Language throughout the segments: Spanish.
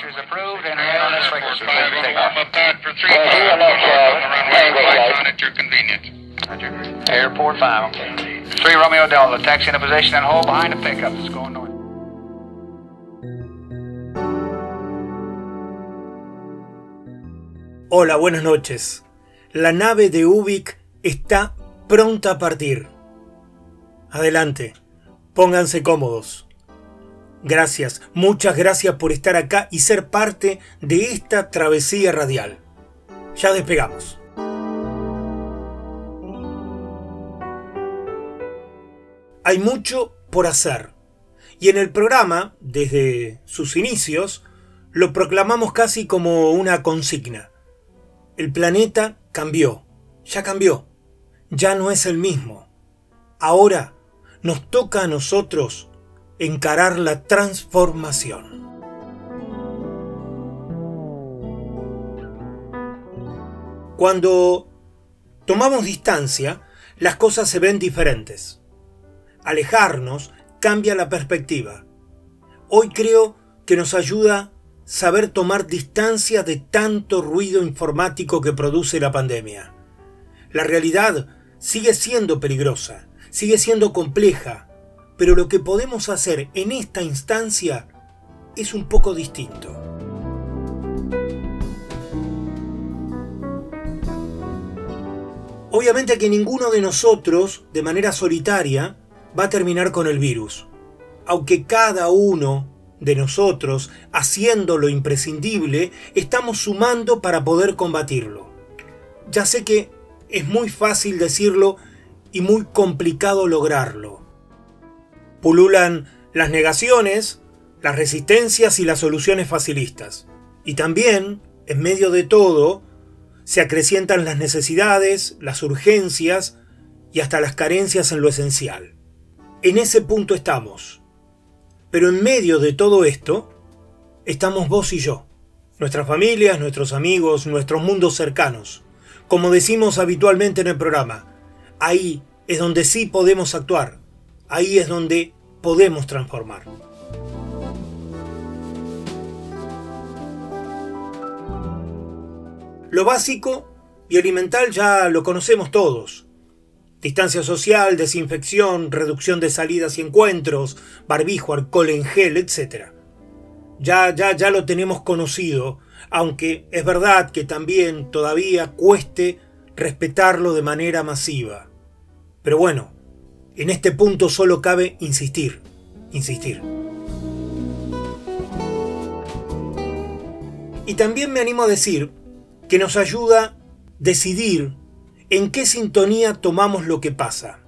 Departure is approved and on its way. for three uh, at your convenience. Airport 5, okay. 3 Romeo Delta, taxi in a position and hold behind the pickup. It's going north. Hola, buenas noches. La nave de Ubik está pronta a partir. Adelante, pónganse cómodos. Gracias, muchas gracias por estar acá y ser parte de esta travesía radial. Ya despegamos. Hay mucho por hacer. Y en el programa, desde sus inicios, lo proclamamos casi como una consigna. El planeta cambió, ya cambió, ya no es el mismo. Ahora nos toca a nosotros encarar la transformación. Cuando tomamos distancia, las cosas se ven diferentes. Alejarnos cambia la perspectiva. Hoy creo que nos ayuda saber tomar distancia de tanto ruido informático que produce la pandemia. La realidad sigue siendo peligrosa, sigue siendo compleja, pero lo que podemos hacer en esta instancia es un poco distinto. Obviamente que ninguno de nosotros, de manera solitaria, va a terminar con el virus. Aunque cada uno de nosotros, haciendo lo imprescindible, estamos sumando para poder combatirlo. Ya sé que es muy fácil decirlo y muy complicado lograrlo. Pululan las negaciones, las resistencias y las soluciones facilistas. Y también, en medio de todo, se acrecientan las necesidades, las urgencias y hasta las carencias en lo esencial. En ese punto estamos. Pero en medio de todo esto, estamos vos y yo, nuestras familias, nuestros amigos, nuestros mundos cercanos. Como decimos habitualmente en el programa, ahí es donde sí podemos actuar, ahí es donde podemos transformar. Lo básico y elemental ya lo conocemos todos. Distancia social, desinfección, reducción de salidas y encuentros, barbijo, alcohol en gel, etc. Ya, ya, ya lo tenemos conocido, aunque es verdad que también todavía cueste respetarlo de manera masiva. Pero bueno, en este punto solo cabe insistir, insistir. Y también me animo a decir que nos ayuda decidir en qué sintonía tomamos lo que pasa.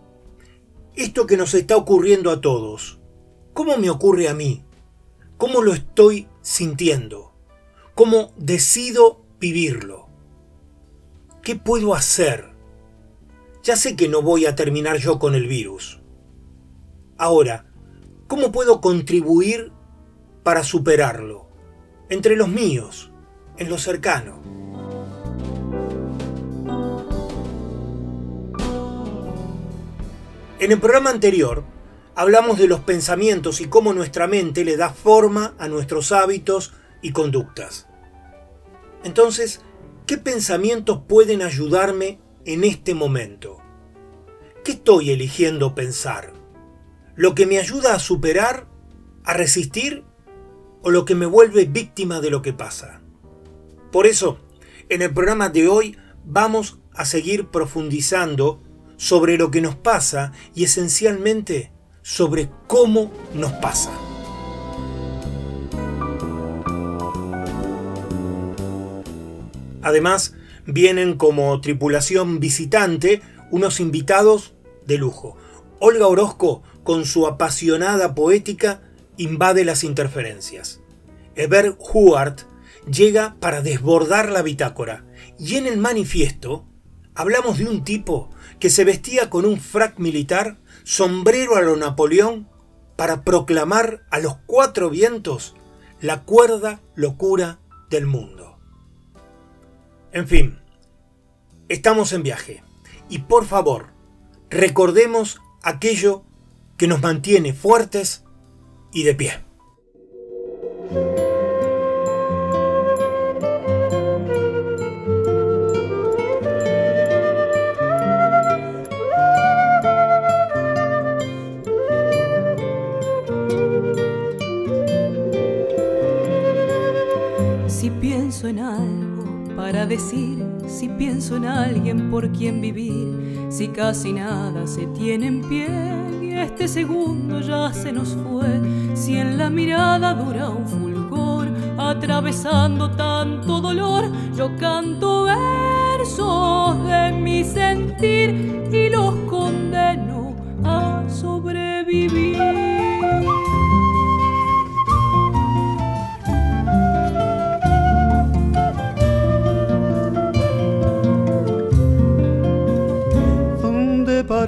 Esto que nos está ocurriendo a todos, ¿cómo me ocurre a mí? ¿Cómo lo estoy sintiendo? ¿Cómo decido vivirlo? ¿Qué puedo hacer? Ya sé que no voy a terminar yo con el virus. Ahora, ¿cómo puedo contribuir para superarlo? Entre los míos, en lo cercano. En el programa anterior hablamos de los pensamientos y cómo nuestra mente le da forma a nuestros hábitos y conductas. Entonces, ¿qué pensamientos pueden ayudarme en este momento? ¿Qué estoy eligiendo pensar? ¿Lo que me ayuda a superar a resistir o lo que me vuelve víctima de lo que pasa. Por eso, en el programa de hoy vamos a seguir profundizando sobre lo que nos pasa y esencialmente sobre cómo nos pasa. Además, vienen como tripulación visitante unos invitados de lujo. Olga Orozco, con su apasionada poética, invade las interferencias. Eber Huart llega para desbordar la bitácora y en el manifiesto hablamos de un tipo que se vestía con un frac militar, sombrero a lo Napoleón, para proclamar a los cuatro vientos la cuerda locura del mundo. En fin, estamos en viaje y por favor, recordemos aquello que nos mantiene fuertes y de pie. Si pienso en algo para decir, si pienso en alguien por quien vivir, si casi nada se tiene en pie y este segundo ya se nos fue, si en la mirada dura un fulgor, atravesando tanto dolor, yo canto versos de mi sentir y los condeno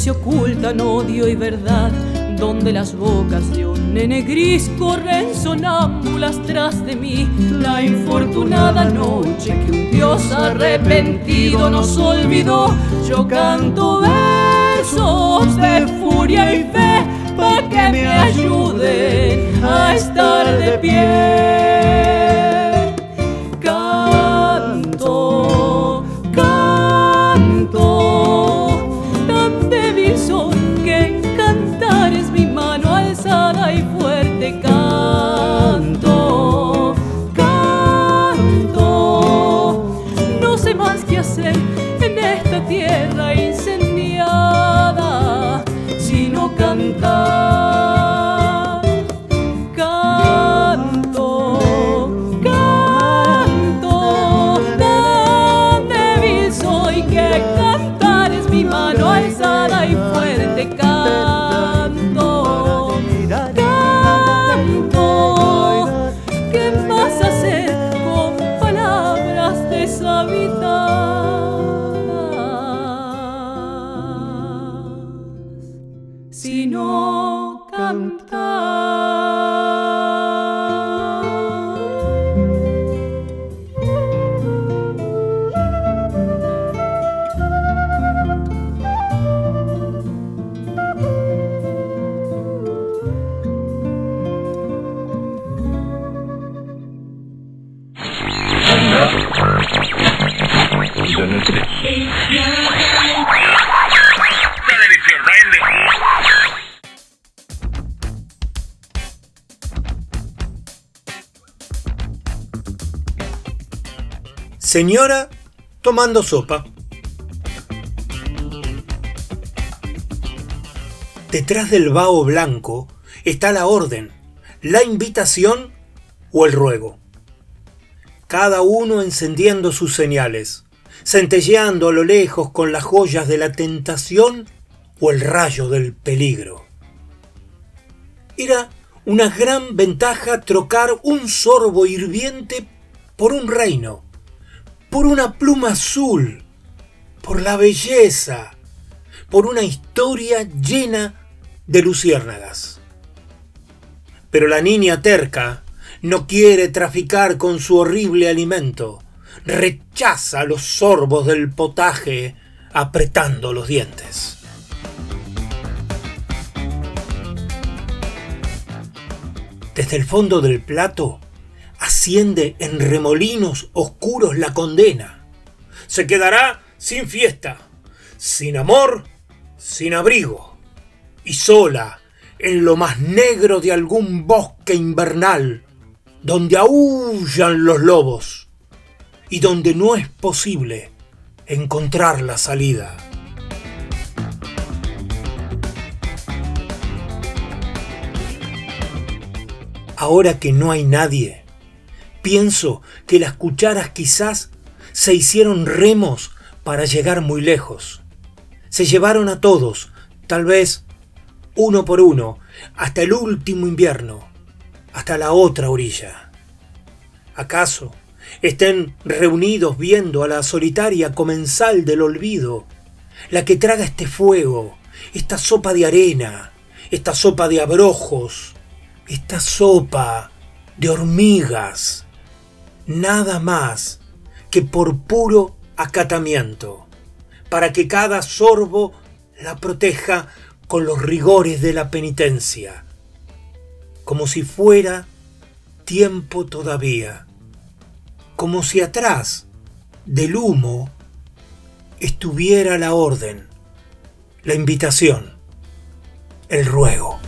Se ocultan odio y verdad, donde las bocas de un nene gris corren sonámbulas tras de mí. La infortunada noche que un Dios arrepentido nos olvidó, yo canto versos de furia y fe para que me ayuden a estar de pie. Señora tomando sopa. Detrás del vaho blanco está la orden, la invitación o el ruego. Cada uno encendiendo sus señales, centelleando a lo lejos con las joyas de la tentación o el rayo del peligro. Era una gran ventaja trocar un sorbo hirviente por un reino, por una pluma azul, por la belleza, por una historia llena de luciérnagas. Pero la niña terca no quiere traficar con su horrible alimento, rechaza los sorbos del potaje apretando los dientes. Desde el fondo del plato asciende en remolinos oscuros la condena. Se quedará sin fiesta, sin amor, sin abrigo y sola en lo más negro de algún bosque invernal, donde aullan los lobos y donde no es posible encontrar la salida. Ahora que no hay nadie, pienso que las cucharas quizás se hicieron remos para llegar muy lejos. Se llevaron a todos, tal vez uno por uno, hasta el último invierno, hasta la otra orilla. ¿Acaso estén reunidos viendo a la solitaria comensal del olvido, la que traga este fuego, esta sopa de arena, esta sopa de abrojos, esta sopa de hormigas, nada más que por puro acatamiento, para que cada sorbo la proteja con los rigores de la penitencia, como si fuera tiempo todavía, como si atrás del humo estuviera la orden, la invitación, el ruego.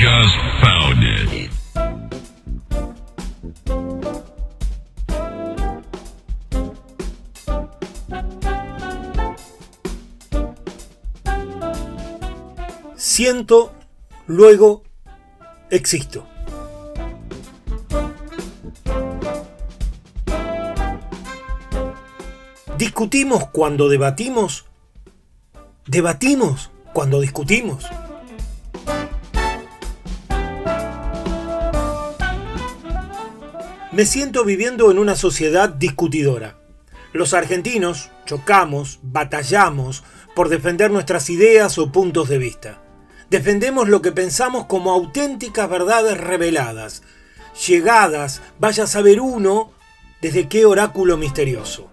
Just found it. Siento, luego existo. Discutimos cuando debatimos. Debatimos cuando discutimos. Me siento viviendo en una sociedad discutidora. Los argentinos chocamos, batallamos por defender nuestras ideas o puntos de vista. Defendemos lo que pensamos como auténticas verdades reveladas, llegadas, vaya a saber uno, desde qué oráculo misterioso.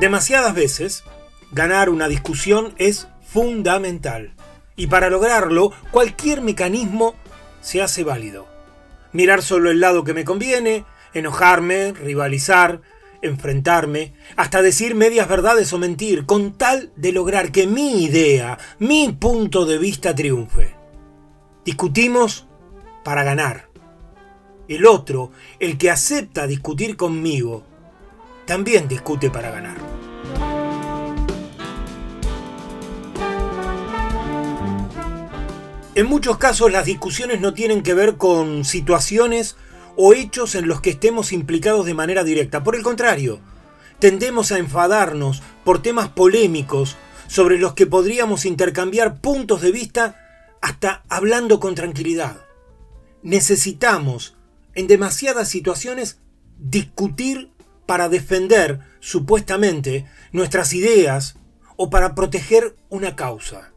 Demasiadas veces, ganar una discusión es fundamental. Y para lograrlo, cualquier mecanismo se hace válido. Mirar solo el lado que me conviene, enojarme, rivalizar, enfrentarme, hasta decir medias verdades o mentir, con tal de lograr que mi idea, mi punto de vista triunfe. Discutimos para ganar. El otro, el que acepta discutir conmigo, también discute para ganar. En muchos casos las discusiones no tienen que ver con situaciones o hechos en los que estemos implicados de manera directa. Por el contrario, tendemos a enfadarnos por temas polémicos sobre los que podríamos intercambiar puntos de vista hasta hablando con tranquilidad. Necesitamos, en demasiadas situaciones, discutir para defender, supuestamente, nuestras ideas o para proteger una causa.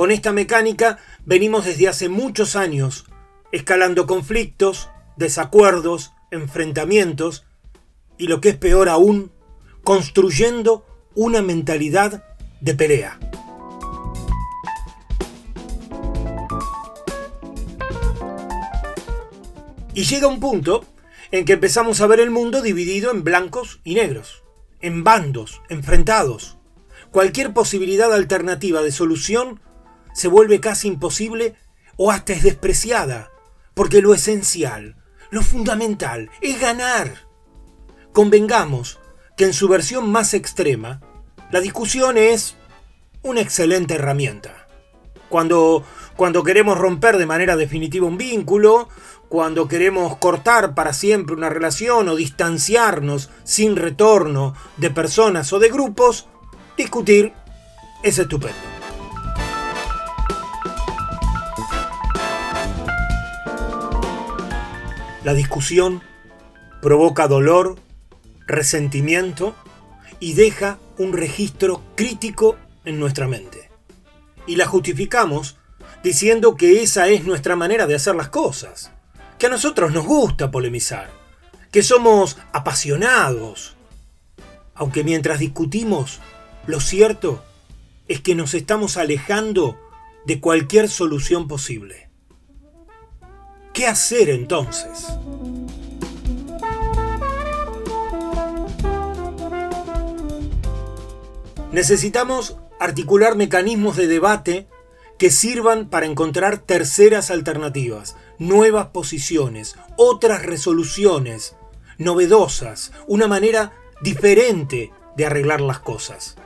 Con esta mecánica venimos desde hace muchos años escalando conflictos, desacuerdos, enfrentamientos y lo que es peor aún, construyendo una mentalidad de pelea. Y llega un punto en que empezamos a ver el mundo dividido en blancos y negros, en bandos, enfrentados. Cualquier posibilidad alternativa de solución se vuelve casi imposible o hasta es despreciada, porque lo esencial, lo fundamental, es ganar. Convengamos que en su versión más extrema, la discusión es una excelente herramienta. Cuando, cuando queremos romper de manera definitiva un vínculo, cuando queremos cortar para siempre una relación o distanciarnos sin retorno de personas o de grupos, discutir es estupendo. La discusión provoca dolor, resentimiento y deja un registro crítico en nuestra mente. Y la justificamos diciendo que esa es nuestra manera de hacer las cosas, que a nosotros nos gusta polemizar, que somos apasionados. Aunque mientras discutimos, lo cierto es que nos estamos alejando de cualquier solución posible. ¿Qué hacer entonces? Necesitamos articular mecanismos de debate que sirvan para encontrar terceras alternativas, nuevas posiciones, otras resoluciones, novedosas, una manera diferente de arreglar las cosas.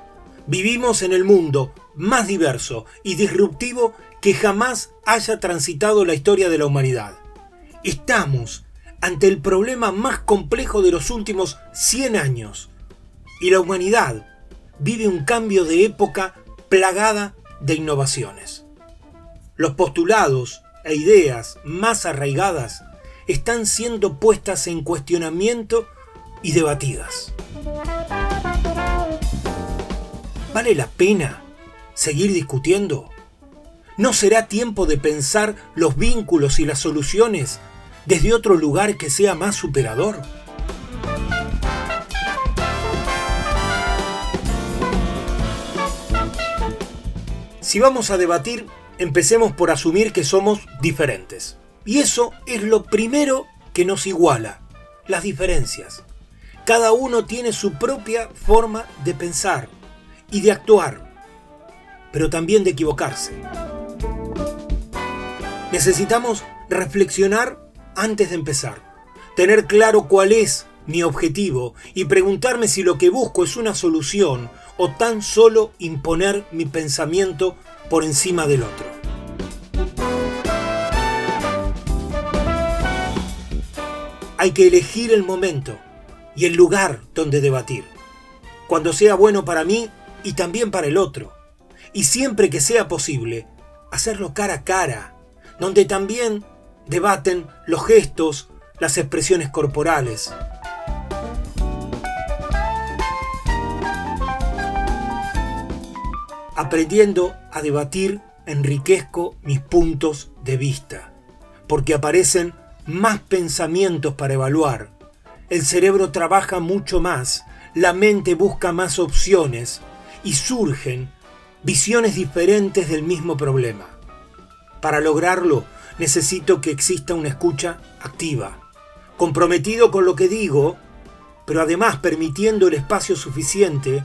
Vivimos en el mundo más diverso y disruptivo que jamás haya transitado la historia de la humanidad. Estamos ante el problema más complejo de los últimos 100 años y la humanidad vive un cambio de época plagada de innovaciones. Los postulados e ideas más arraigadas están siendo puestas en cuestionamiento y debatidas. ¿Vale la pena seguir discutiendo? ¿No será tiempo de pensar los vínculos y las soluciones desde otro lugar que sea más superador? Si vamos a debatir, empecemos por asumir que somos diferentes. Y eso es lo primero que nos iguala, las diferencias. Cada uno tiene su propia forma de pensar y de actuar, pero también de equivocarse. Necesitamos reflexionar antes de empezar, tener claro cuál es mi objetivo y preguntarme si lo que busco es una solución o tan solo imponer mi pensamiento por encima del otro. Hay que elegir el momento y el lugar donde debatir, cuando sea bueno para mí y también para el otro, y siempre que sea posible, hacerlo cara a cara, donde también debaten los gestos, las expresiones corporales. Aprendiendo a debatir, enriquezco mis puntos de vista, porque aparecen más pensamientos para evaluar. El cerebro trabaja mucho más, la mente busca más opciones y surgen visiones diferentes del mismo problema. Para lograrlo, necesito que exista una escucha activa, comprometido con lo que digo, pero además permitiendo el espacio suficiente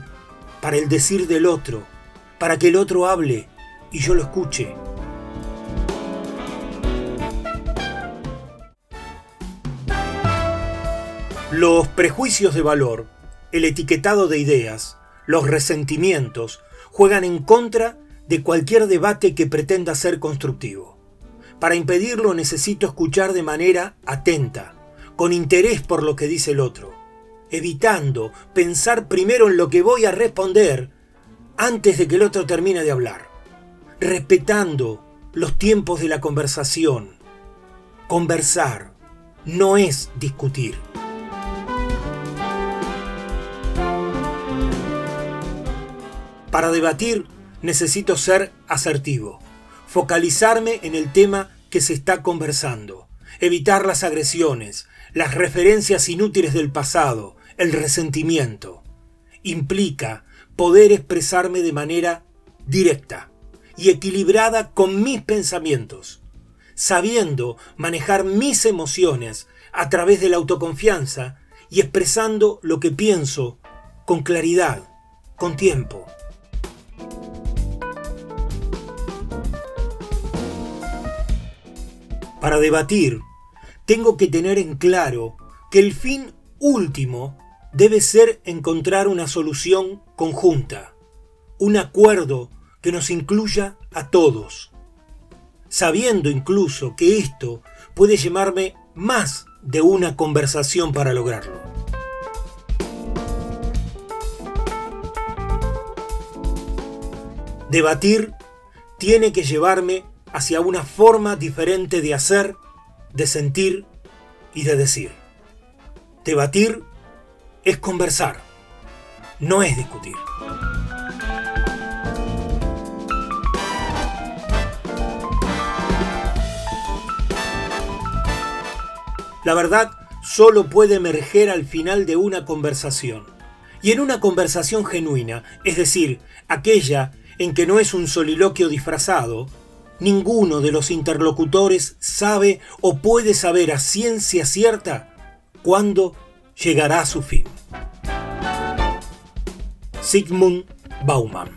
para el decir del otro, para que el otro hable y yo lo escuche. Los prejuicios de valor, el etiquetado de ideas, los resentimientos, juegan en contra de cualquier debate que pretenda ser constructivo. Para impedirlo necesito escuchar de manera atenta, con interés por lo que dice el otro, evitando pensar primero en lo que voy a responder antes de que el otro termine de hablar, respetando los tiempos de la conversación. Conversar no es discutir. Para debatir necesito ser asertivo, focalizarme en el tema que se está conversando, evitar las agresiones, las referencias inútiles del pasado, el resentimiento. Implica poder expresarme de manera directa y equilibrada con mis pensamientos, sabiendo manejar mis emociones a través de la autoconfianza y expresando lo que pienso con claridad, con tiempo. Para debatir, tengo que tener en claro que el fin último debe ser encontrar una solución conjunta, un acuerdo que nos incluya a todos, sabiendo incluso que esto puede llevarme más de una conversación para lograrlo. Debatir tiene que llevarme hacia una forma diferente de hacer, de sentir y de decir. Debatir es conversar, no es discutir. La verdad solo puede emerger al final de una conversación. Y en una conversación genuina, es decir, aquella en que no es un soliloquio disfrazado, ninguno de los interlocutores sabe o puede saber a ciencia cierta cuándo llegará a su fin. Sigmund Bauman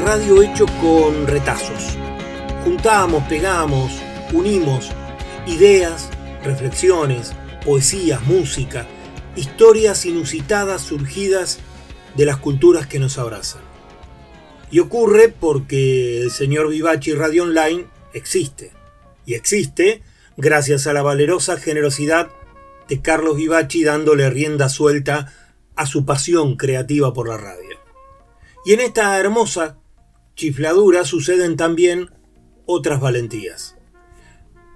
radio hecho con retazos. Juntamos, pegamos, unimos ideas, reflexiones, poesías, música, historias inusitadas surgidas de las culturas que nos abrazan. Y ocurre porque el señor Vivachi Radio Online existe. Y existe gracias a la valerosa generosidad de Carlos Vivachi dándole rienda suelta a su pasión creativa por la radio. Y en esta hermosa chifladura suceden también otras valentías.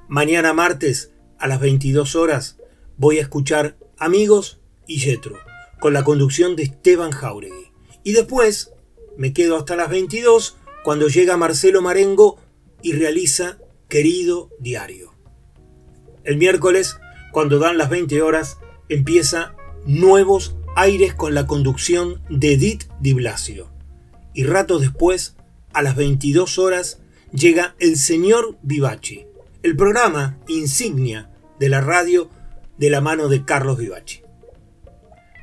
Mañana martes a las 22 horas voy a escuchar Amigos y Yetro con la conducción de Esteban Jauregui. Y después me quedo hasta las 22 cuando llega Marcelo Marengo y realiza Querido Diario. El miércoles, cuando dan las 20 horas, empieza Nuevos Aires con la conducción de Edith Di Blasio. Y rato después, a las 22 horas, llega El Señor Vivachi, el programa insignia de la radio de la mano de Carlos Vivachi.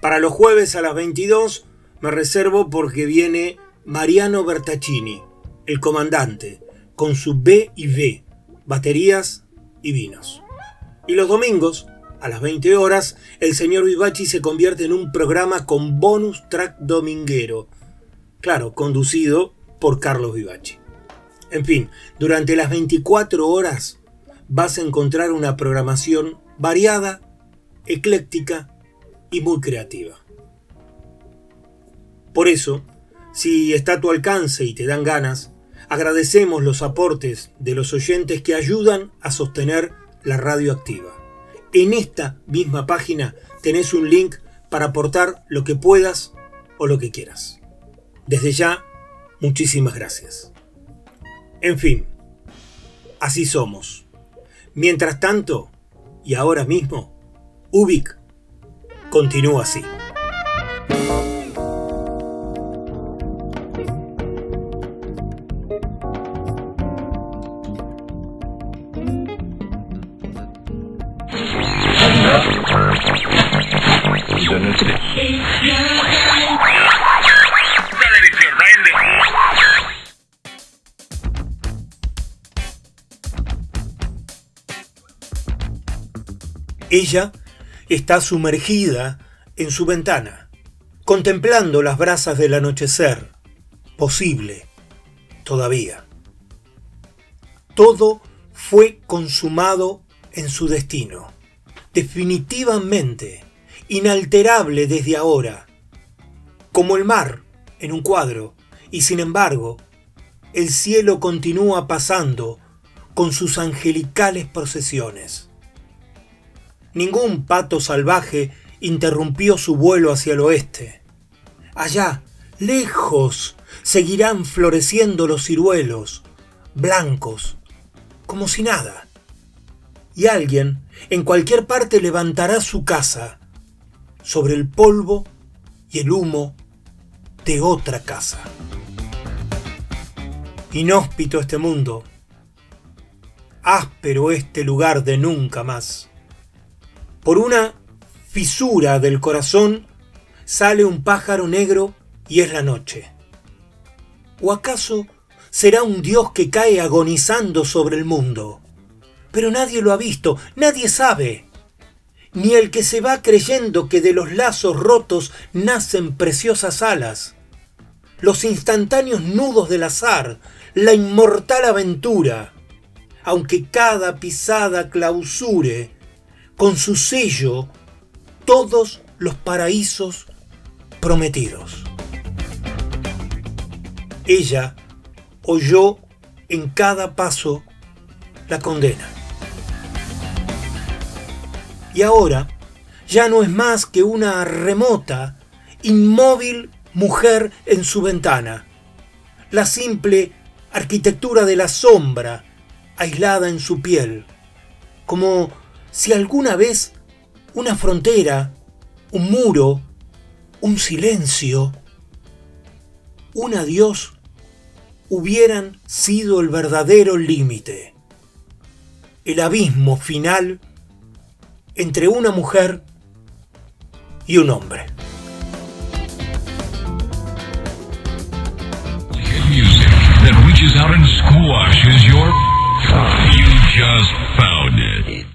Para los jueves a las 22 me reservo porque viene Mariano Bertaccini, el comandante, con su B y B, baterías y vinos. Y los domingos, a las 20 horas, el señor Vivachi se convierte en un programa con bonus track dominguero, claro, conducido por Carlos Vivachi. En fin, durante las 24 horas vas a encontrar una programación variada, ecléctica y muy creativa. Por eso, si está a tu alcance y te dan ganas, agradecemos los aportes de los oyentes que ayudan a sostener la radio activa. En esta misma página tenés un link para aportar lo que puedas o lo que quieras. Desde ya, muchísimas gracias. En fin, así somos. Mientras tanto, y ahora mismo, Ubik continúa así. Ella está sumergida en su ventana, contemplando las brasas del anochecer, posible, todavía. Todo fue consumado en su destino, definitivamente, inalterable desde ahora, como el mar en un cuadro, y sin embargo, el cielo continúa pasando con sus angelicales procesiones. Ningún pato salvaje interrumpió su vuelo hacia el oeste. Allá, lejos, seguirán floreciendo los ciruelos, blancos, como si nada. Y alguien en cualquier parte levantará su casa sobre el polvo y el humo de otra casa. Inhóspito este mundo, áspero este lugar de nunca más. Por una fisura del corazón sale un pájaro negro y es la noche. ¿O acaso será un dios que cae agonizando sobre el mundo? Pero nadie lo ha visto, nadie sabe. Ni el que se va creyendo que de los lazos rotos nacen preciosas alas. Los instantáneos nudos del azar, la inmortal aventura, aunque cada pisada clausure con su sello todos los paraísos prometidos. Ella oyó en cada paso la condena. Y ahora ya no es más que una remota, inmóvil mujer en su ventana. La simple arquitectura de la sombra aislada en su piel, como si alguna vez una frontera, un muro, un silencio, un adiós hubieran sido el verdadero límite, el abismo final entre una mujer y un hombre. Just found it.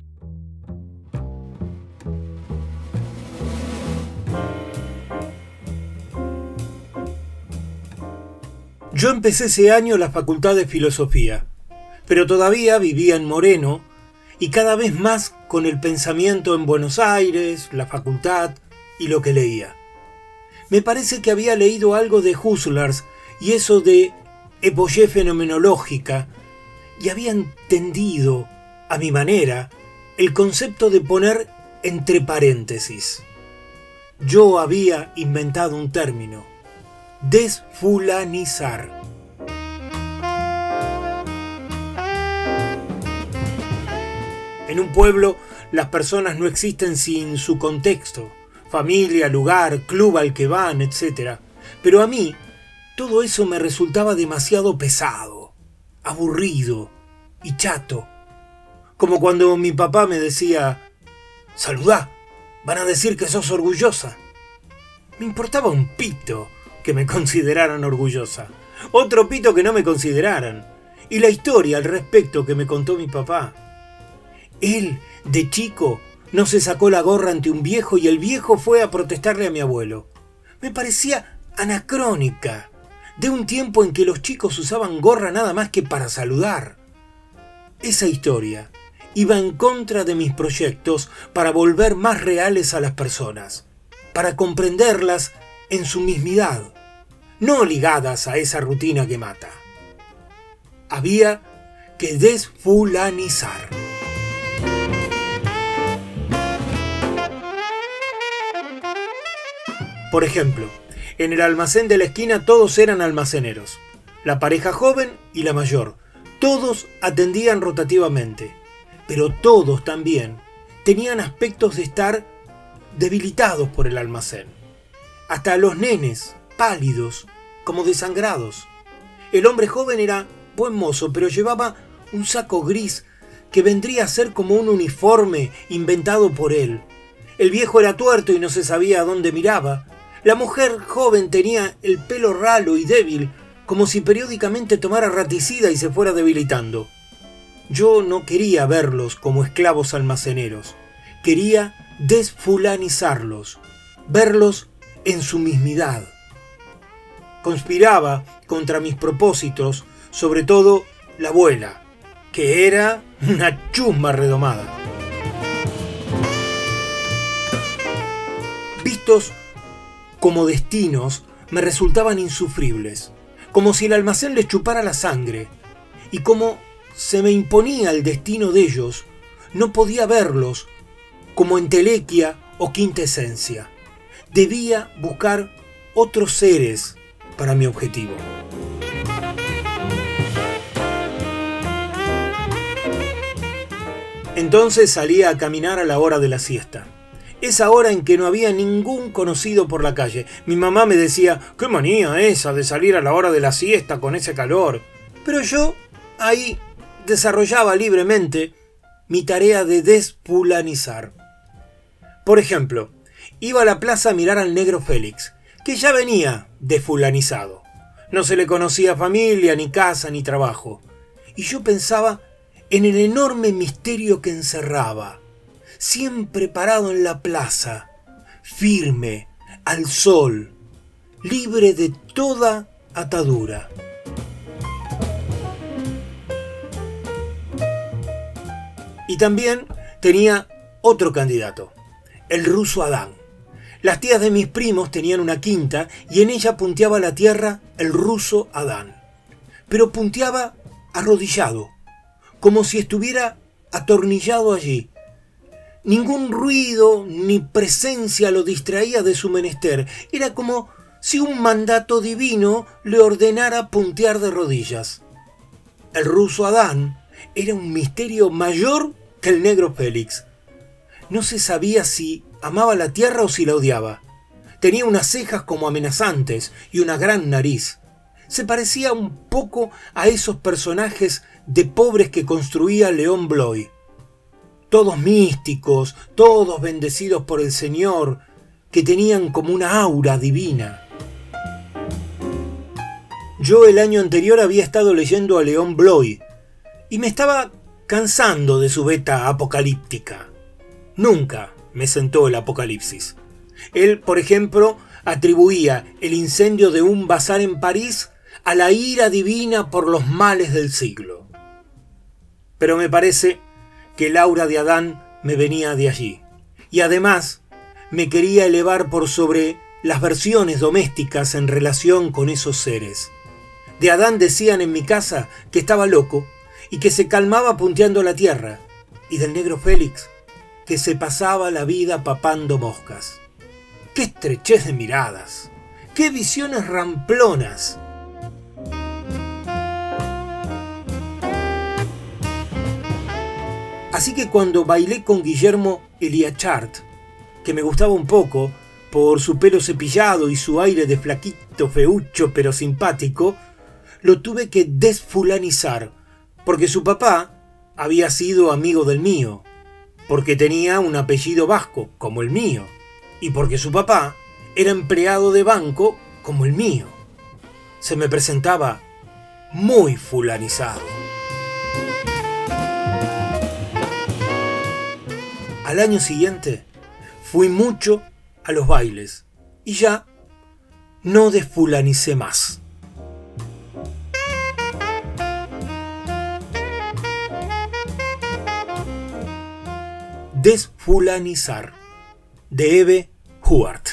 Yo empecé ese año la facultad de filosofía, pero todavía vivía en Moreno y cada vez más con el pensamiento en Buenos Aires, la facultad y lo que leía. Me parece que había leído algo de Husserl y eso de epoché fenomenológica y había entendido, a mi manera, el concepto de poner entre paréntesis. Yo había inventado un término, desfulanizar. En un pueblo las personas no existen sin su contexto, familia, lugar, club al que van, etc. Pero a mí todo eso me resultaba demasiado pesado, aburrido y chato. Como cuando mi papá me decía, saludá, van a decir que sos orgullosa. Me importaba un pito que me consideraran orgullosa, otro pito que no me consideraran, y la historia al respecto que me contó mi papá. Él, de chico, no se sacó la gorra ante un viejo y el viejo fue a protestarle a mi abuelo. Me parecía anacrónica, de un tiempo en que los chicos usaban gorra nada más que para saludar. Esa historia iba en contra de mis proyectos para volver más reales a las personas, para comprenderlas en su mismidad, no ligadas a esa rutina que mata. Había que desfulanizar. Por ejemplo, en el almacén de la esquina todos eran almaceneros, la pareja joven y la mayor. Todos atendían rotativamente, pero todos también tenían aspectos de estar debilitados por el almacén. Hasta los nenes, pálidos, como desangrados. El hombre joven era buen mozo, pero llevaba un saco gris que vendría a ser como un uniforme inventado por él. El viejo era tuerto y no se sabía a dónde miraba. La mujer joven tenía el pelo ralo y débil, como si periódicamente tomara raticida y se fuera debilitando. Yo no quería verlos como esclavos almaceneros, quería desfulanizarlos, verlos en su mismidad. Conspiraba contra mis propósitos, sobre todo la abuela, que era una chusma redomada. Vistos como destinos, me resultaban insufribles, como si el almacén les chupara la sangre, y como se me imponía el destino de ellos, no podía verlos como entelequia o quintesencia. Debía buscar otros seres para mi objetivo. Entonces salía a caminar a la hora de la siesta. Esa hora en que no había ningún conocido por la calle. Mi mamá me decía, qué manía esa de salir a la hora de la siesta con ese calor. Pero yo ahí desarrollaba libremente mi tarea de despulanizar. Por ejemplo, iba a la plaza a mirar al negro Félix, que ya venía desfulanizado. No se le conocía familia, ni casa, ni trabajo. Y yo pensaba en el enorme misterio que encerraba, siempre parado en la plaza, firme, al sol, libre de toda atadura. Y también tenía otro candidato, el ruso Adán. Las tías de mis primos tenían una quinta y en ella punteaba la tierra el ruso Adán. Pero punteaba arrodillado, como si estuviera atornillado allí. Ningún ruido ni presencia lo distraía de su menester. Era como si un mandato divino le ordenara puntear de rodillas. El ruso Adán era un misterio mayor que el negro Félix. No se sabía si amaba la tierra o si la odiaba. Tenía unas cejas como amenazantes y una gran nariz. Se parecía un poco a esos personajes de pobres que construía León Bloy. Todos místicos, todos bendecidos por el Señor, que tenían como una aura divina. Yo el año anterior había estado leyendo a León Bloy y me estaba cansando de su beta apocalíptica. Nunca me sentó el apocalipsis. Él, por ejemplo, atribuía el incendio de un bazar en París a la ira divina por los males del siglo. Pero me parece que el aura de Adán me venía de allí. Y además me quería elevar por sobre las versiones domésticas en relación con esos seres. De Adán decían en mi casa que estaba loco y que se calmaba punteando la tierra, y del negro Félix que se pasaba la vida papando moscas. ¡Qué estrechez de miradas! ¡Qué visiones ramplonas! Así que cuando bailé con Guillermo Eliachart, que me gustaba un poco por su pelo cepillado y su aire de flaquito feucho pero simpático, lo tuve que desfulanizar, porque su papá había sido amigo del mío, porque tenía un apellido vasco como el mío, y porque su papá era empleado de banco como el mío. Se me presentaba muy fulanizado. Al año siguiente fui mucho a los bailes y ya no desfulanicé más. Desfulanizar de Eve Huart.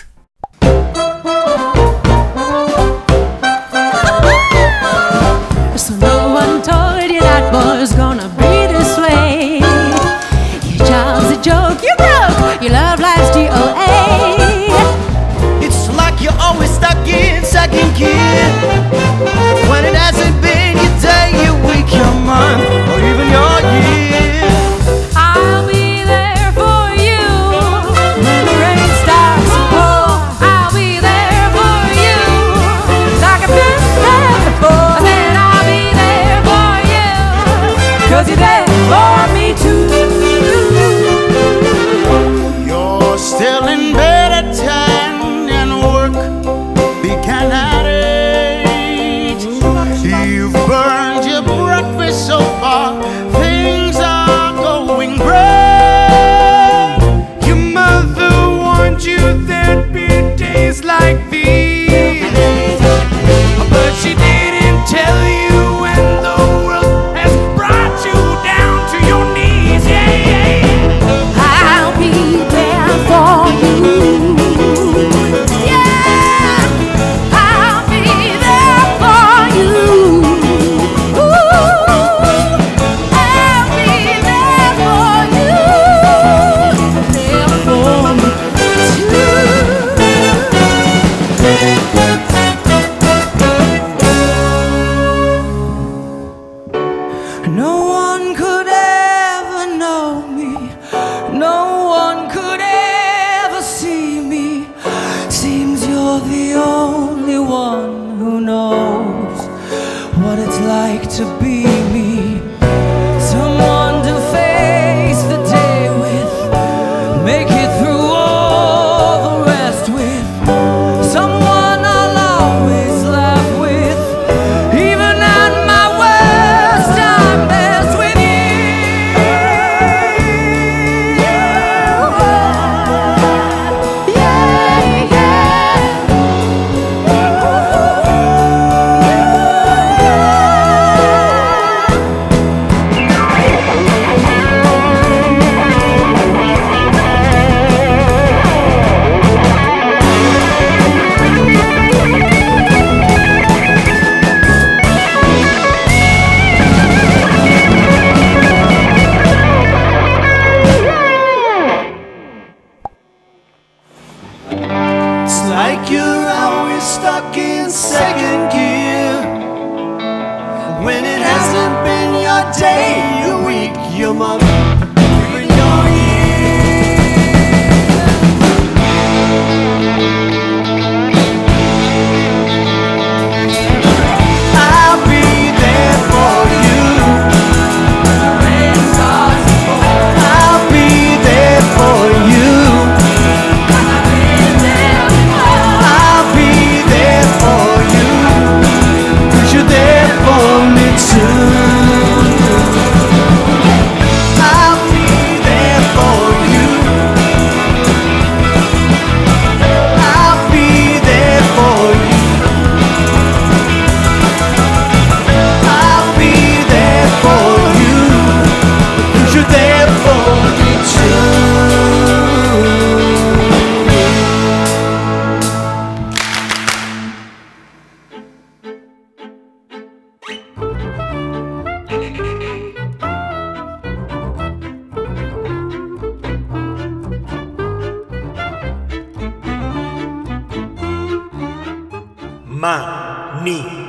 Manifiesto.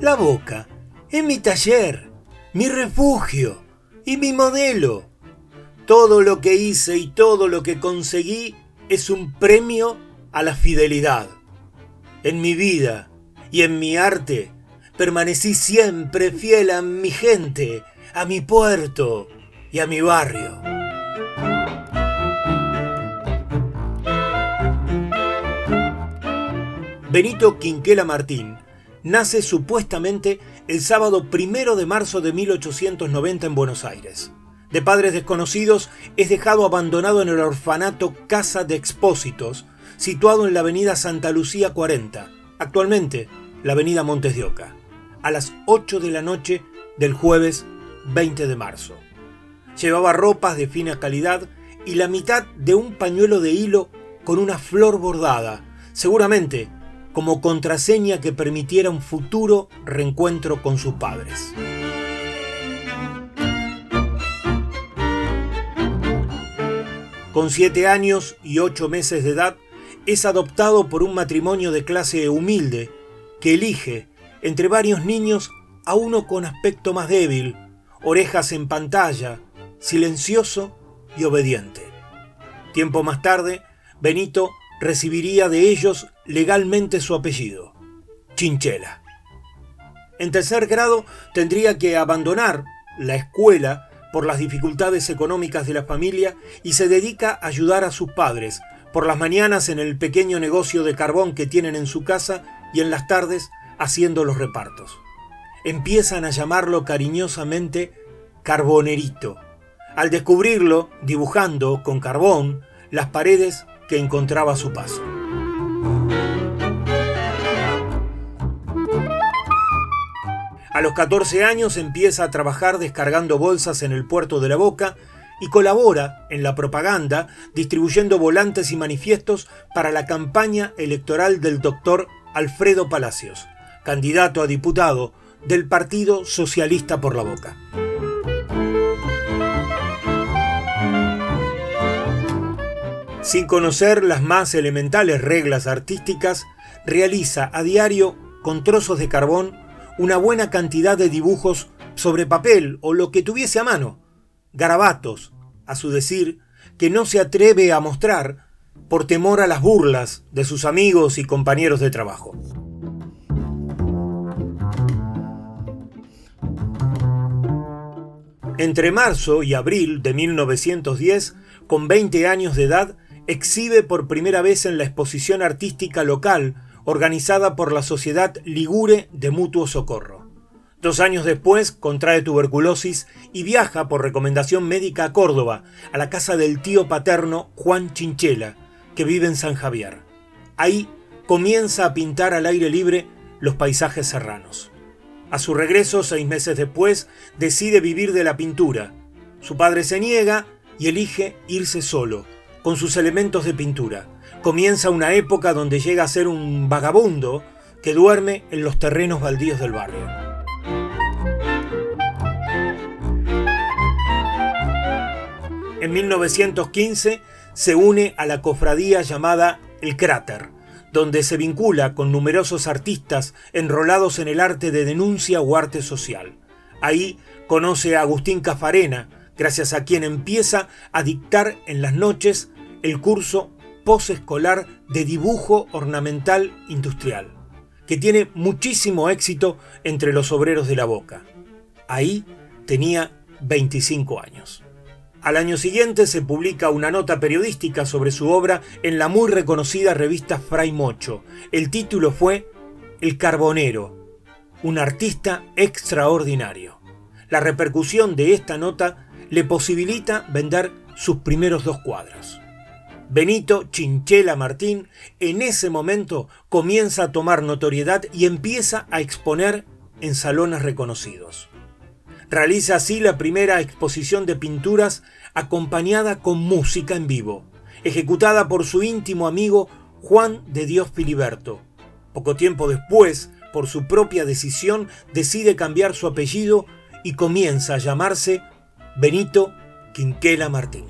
La boca es mi taller, mi refugio y mi modelo. Todo lo que hice y todo lo que conseguí es un premio a la fidelidad. En mi vida y en mi arte permanecí siempre fiel a mi gente, a mi puerto y a mi barrio. Benito Quinquela Martín nace supuestamente el sábado primero de marzo de 1890 en Buenos Aires. De padres desconocidos, es dejado abandonado en el orfanato Casa de Expósitos, situado en la avenida Santa Lucía 40, actualmente la avenida Montes de Oca, a las 8 de la noche del jueves 20 de marzo. Llevaba ropas de fina calidad y la mitad de un pañuelo de hilo con una flor bordada, seguramente como contraseña que permitiera un futuro reencuentro con sus padres. Con siete años y ocho meses de edad, es adoptado por un matrimonio de clase humilde que elige entre varios niños a uno con aspecto más débil, orejas en pantalla, silencioso y obediente. Tiempo más tarde, Benito recibiría de ellos legalmente su apellido, Chinchela. En tercer grado tendría que abandonar la escuela por las dificultades económicas de la familia y se dedica a ayudar a sus padres por las mañanas en el pequeño negocio de carbón que tienen en su casa y en las tardes haciendo los repartos. Empiezan a llamarlo cariñosamente Carbonerito, al descubrirlo dibujando con carbón las paredes que encontraba a su paso. A los 14 años empieza a trabajar descargando bolsas en el puerto de la Boca y colabora en la propaganda distribuyendo volantes y manifiestos para la campaña electoral del doctor Alfredo Palacios, candidato a diputado del Partido Socialista por la Boca. Sin conocer las más elementales reglas artísticas, realiza a diario, con trozos de carbón, una buena cantidad de dibujos sobre papel o lo que tuviese a mano, garabatos, a su decir, que no se atreve a mostrar por temor a las burlas de sus amigos y compañeros de trabajo. Entre marzo y abril de 1910, con 20 años de edad, exhibe por primera vez en la exposición artística local organizada por la Sociedad Ligure de Mutuo Socorro. Dos años después contrae tuberculosis y viaja por recomendación médica a Córdoba, a la casa del tío paterno Juan Chinchela, que vive en San Javier. Ahí comienza a pintar al aire libre los paisajes serranos. A su regreso, seis meses después, decide vivir de la pintura. Su padre se niega y elige irse solo, con sus elementos de pintura. Comienza una época donde llega a ser un vagabundo que duerme en los terrenos baldíos del barrio. En 1915 se une a la cofradía llamada El Cráter, donde se vincula con numerosos artistas enrolados en el arte de denuncia o arte social. Ahí conoce a Agustín Cafarena, gracias a quien empieza a dictar en las noches el curso posescolar de dibujo ornamental industrial, que tiene muchísimo éxito entre los obreros de la boca. Ahí tenía 25 años. Al año siguiente se publica una nota periodística sobre su obra en la muy reconocida revista Fray Mocho. El título fue El Carbonero, un artista extraordinario. La repercusión de esta nota le posibilita vender sus primeros dos cuadros. Benito Chinchela Martín en ese momento comienza a tomar notoriedad y empieza a exponer en salones reconocidos. Realiza así la primera exposición de pinturas acompañada con música en vivo, ejecutada por su íntimo amigo Juan de Dios Filiberto. Poco tiempo después, por su propia decisión, decide cambiar su apellido y comienza a llamarse Benito Quinquela Martín.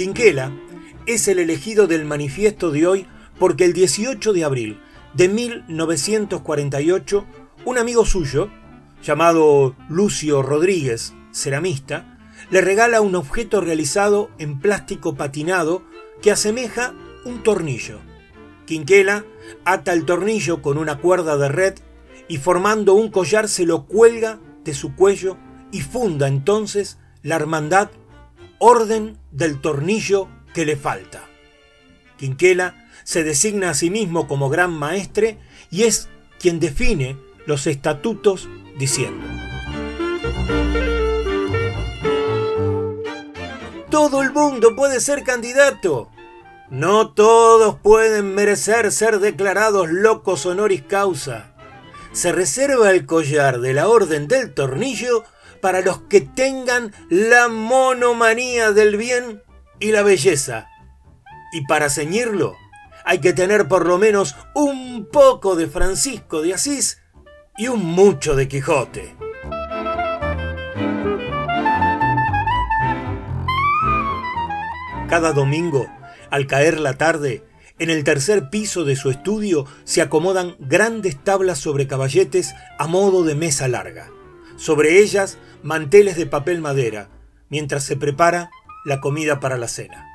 Quinquela es el elegido del manifiesto de hoy porque el 18 de abril de 1948 un amigo suyo, llamado Lucio Rodríguez, ceramista, le regala un objeto realizado en plástico patinado que asemeja un tornillo. Quinquela ata el tornillo con una cuerda de red y formando un collar se lo cuelga de su cuello y funda entonces la hermandad Orden del Tornillo que le falta. Quinquela se designa a sí mismo como gran maestre y es quien define los estatutos diciendo. Todo el mundo puede ser candidato. No todos pueden merecer ser declarados locos honoris causa. Se reserva el collar de la Orden del Tornillo para los que tengan la monomanía del bien y la belleza. Y para ceñirlo, hay que tener por lo menos un poco de Francisco de Asís y un mucho de Quijote. Cada domingo, al caer la tarde, en el tercer piso de su estudio se acomodan grandes tablas sobre caballetes a modo de mesa larga. Sobre ellas, manteles de papel madera, mientras se prepara la comida para la cena.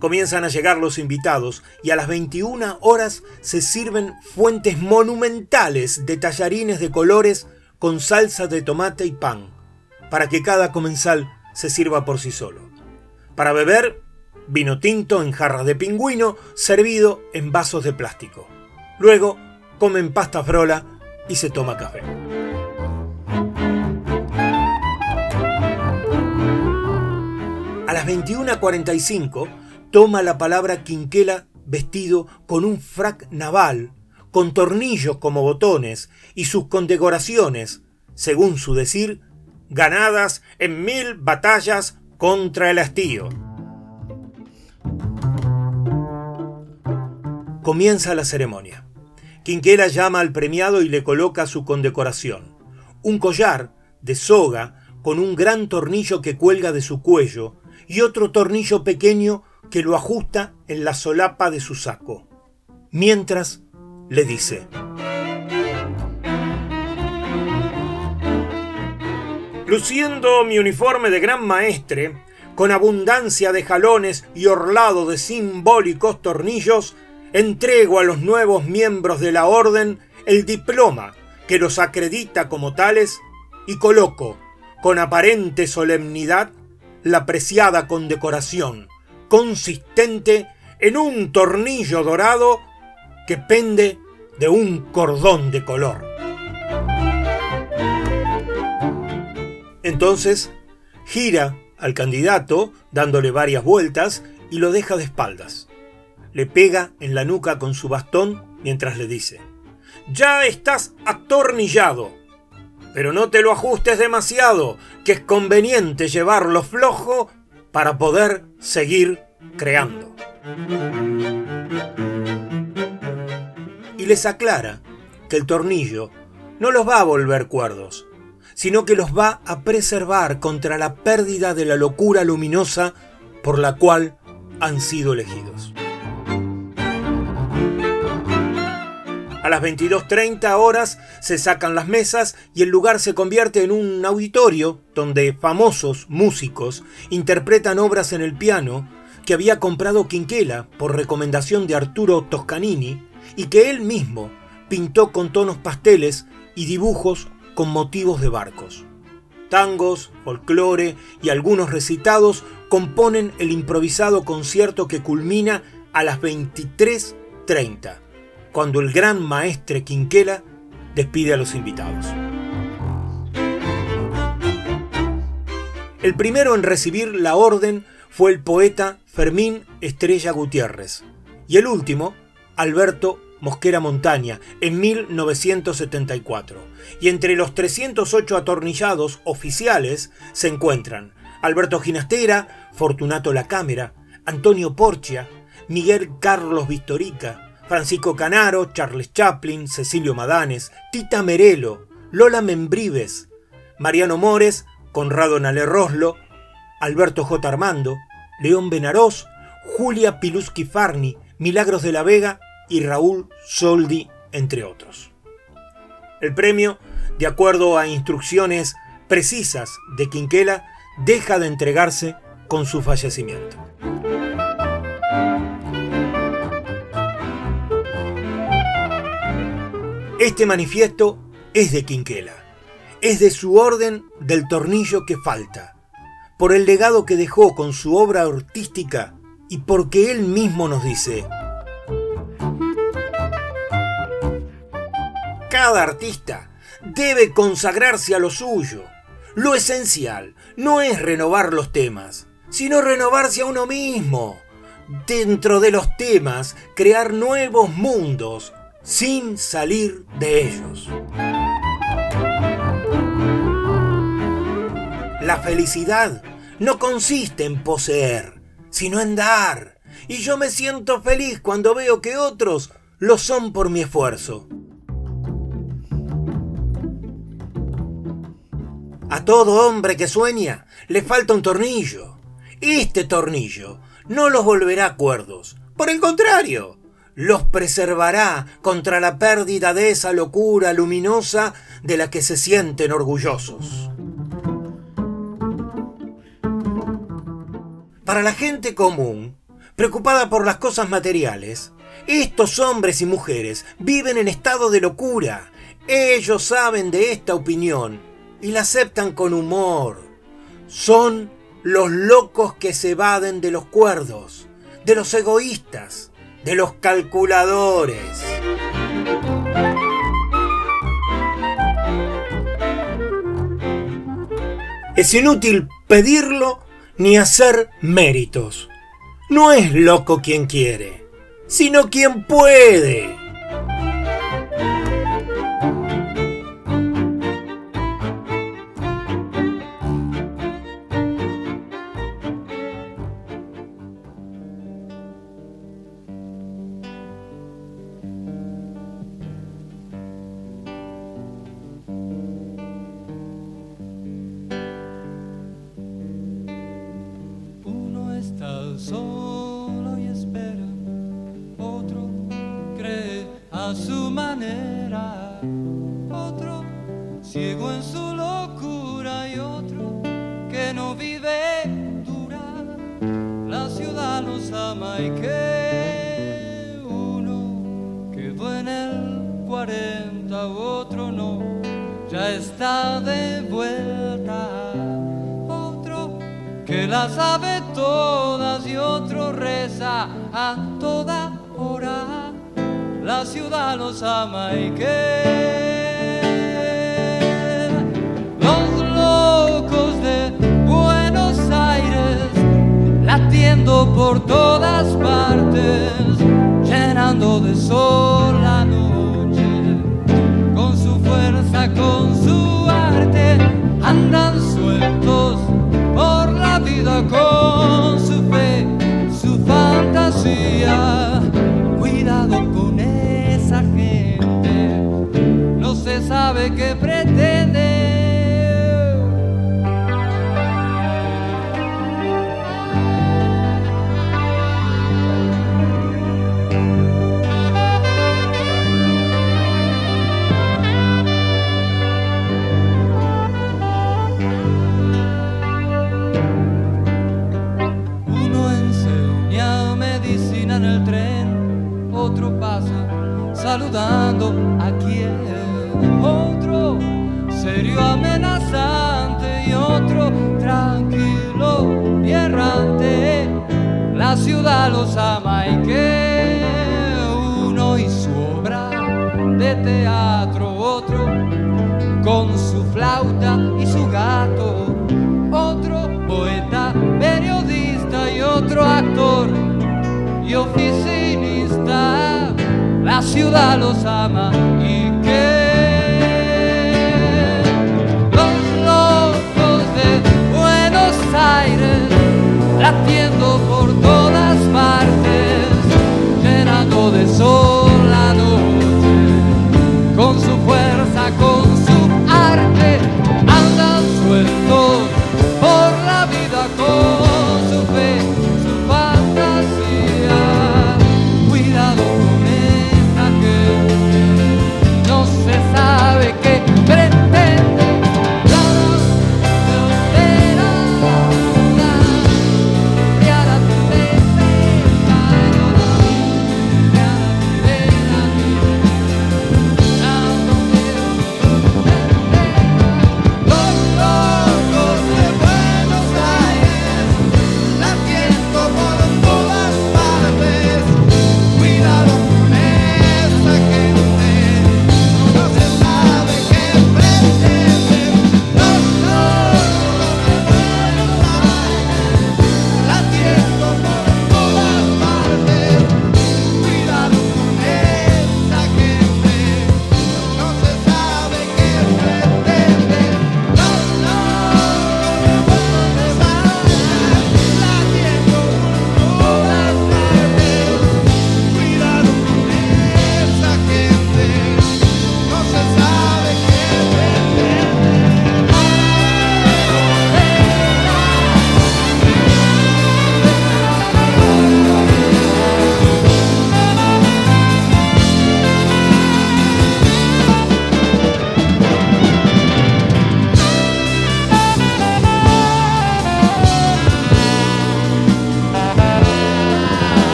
Comienzan a llegar los invitados y a las 21 horas se sirven fuentes monumentales de tallarines de colores con salsa de tomate y pan, para que cada comensal se sirva por sí solo. Para beber, vino tinto en jarras de pingüino servido en vasos de plástico. Luego comen pasta frola y se toma café. A las 21.45 toma la palabra Quinquela vestido con un frac naval, con tornillos como botones y sus condecoraciones, según su decir, ganadas en mil batallas contra el hastío. Comienza la ceremonia. Quinquela llama al premiado y le coloca su condecoración. Un collar de soga con un gran tornillo que cuelga de su cuello y otro tornillo pequeño que lo ajusta en la solapa de su saco. Mientras le dice, Luciendo mi uniforme de gran maestre, con abundancia de jalones y orlado de simbólicos tornillos, entrego a los nuevos miembros de la orden el diploma que los acredita como tales y coloco con aparente solemnidad la preciada condecoración consistente en un tornillo dorado que pende de un cordón de color. Entonces gira al candidato dándole varias vueltas y lo deja de espaldas le pega en la nuca con su bastón mientras le dice, Ya estás atornillado, pero no te lo ajustes demasiado, que es conveniente llevarlo flojo para poder seguir creando. Y les aclara que el tornillo no los va a volver cuerdos, sino que los va a preservar contra la pérdida de la locura luminosa por la cual han sido elegidos. A las 22.30 horas se sacan las mesas y el lugar se convierte en un auditorio donde famosos músicos interpretan obras en el piano que había comprado Quinquela por recomendación de Arturo Toscanini y que él mismo pintó con tonos pasteles y dibujos con motivos de barcos. Tangos, folclore y algunos recitados componen el improvisado concierto que culmina a las 23.30 cuando el gran maestre Quinquela despide a los invitados. El primero en recibir la orden fue el poeta Fermín Estrella Gutiérrez y el último, Alberto Mosquera Montaña, en 1974. Y entre los 308 atornillados oficiales se encuentran Alberto Ginastera, Fortunato La Cámara, Antonio Porcia, Miguel Carlos Vistorica, Francisco Canaro, Charles Chaplin, Cecilio Madanes, Tita Merelo, Lola Membrives, Mariano Mores, Conrado Nale Roslo, Alberto J. Armando, León Benarós, Julia Piluski Farni, Milagros de la Vega y Raúl Soldi, entre otros. El premio, de acuerdo a instrucciones precisas de Quinquela, deja de entregarse con su fallecimiento. Este manifiesto es de Quinquela, es de su orden del tornillo que falta, por el legado que dejó con su obra artística y porque él mismo nos dice, cada artista debe consagrarse a lo suyo. Lo esencial no es renovar los temas, sino renovarse a uno mismo. Dentro de los temas, crear nuevos mundos sin salir de ellos. La felicidad no consiste en poseer, sino en dar. Y yo me siento feliz cuando veo que otros lo son por mi esfuerzo. A todo hombre que sueña le falta un tornillo. Este tornillo no los volverá cuerdos. Por el contrario, los preservará contra la pérdida de esa locura luminosa de la que se sienten orgullosos. Para la gente común, preocupada por las cosas materiales, estos hombres y mujeres viven en estado de locura. Ellos saben de esta opinión y la aceptan con humor. Son los locos que se evaden de los cuerdos, de los egoístas, de los calculadores. Es inútil pedirlo ni hacer méritos. No es loco quien quiere, sino quien puede. De sol.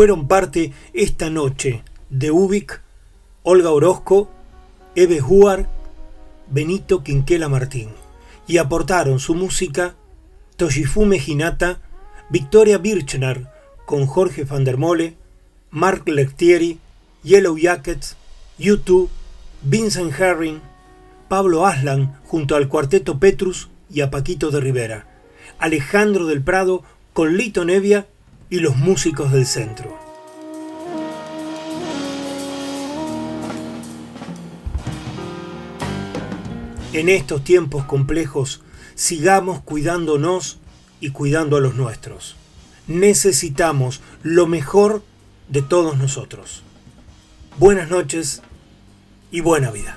Fueron parte esta noche de Ubik, Olga Orozco, Eve Huar, Benito Quinquela Martín. Y aportaron su música Toshifume Hinata, Victoria Birchner con Jorge van der Mole, Mark Lectieri, Yellow Jackets, U2, Vincent Herring, Pablo Aslan junto al cuarteto Petrus y a Paquito de Rivera, Alejandro del Prado con Lito Nevia y los músicos del centro. En estos tiempos complejos, sigamos cuidándonos y cuidando a los nuestros. Necesitamos lo mejor de todos nosotros. Buenas noches y buena vida.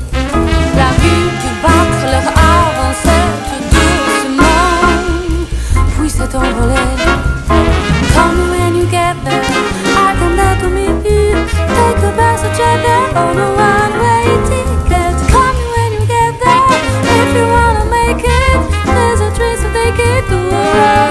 leur avançait doucement, puis s'est envolée. Come when you get there, I come down to meet you. Take a bus together on a one-way ticket. Come when you get there, if you wanna make it, there's a train to take it to.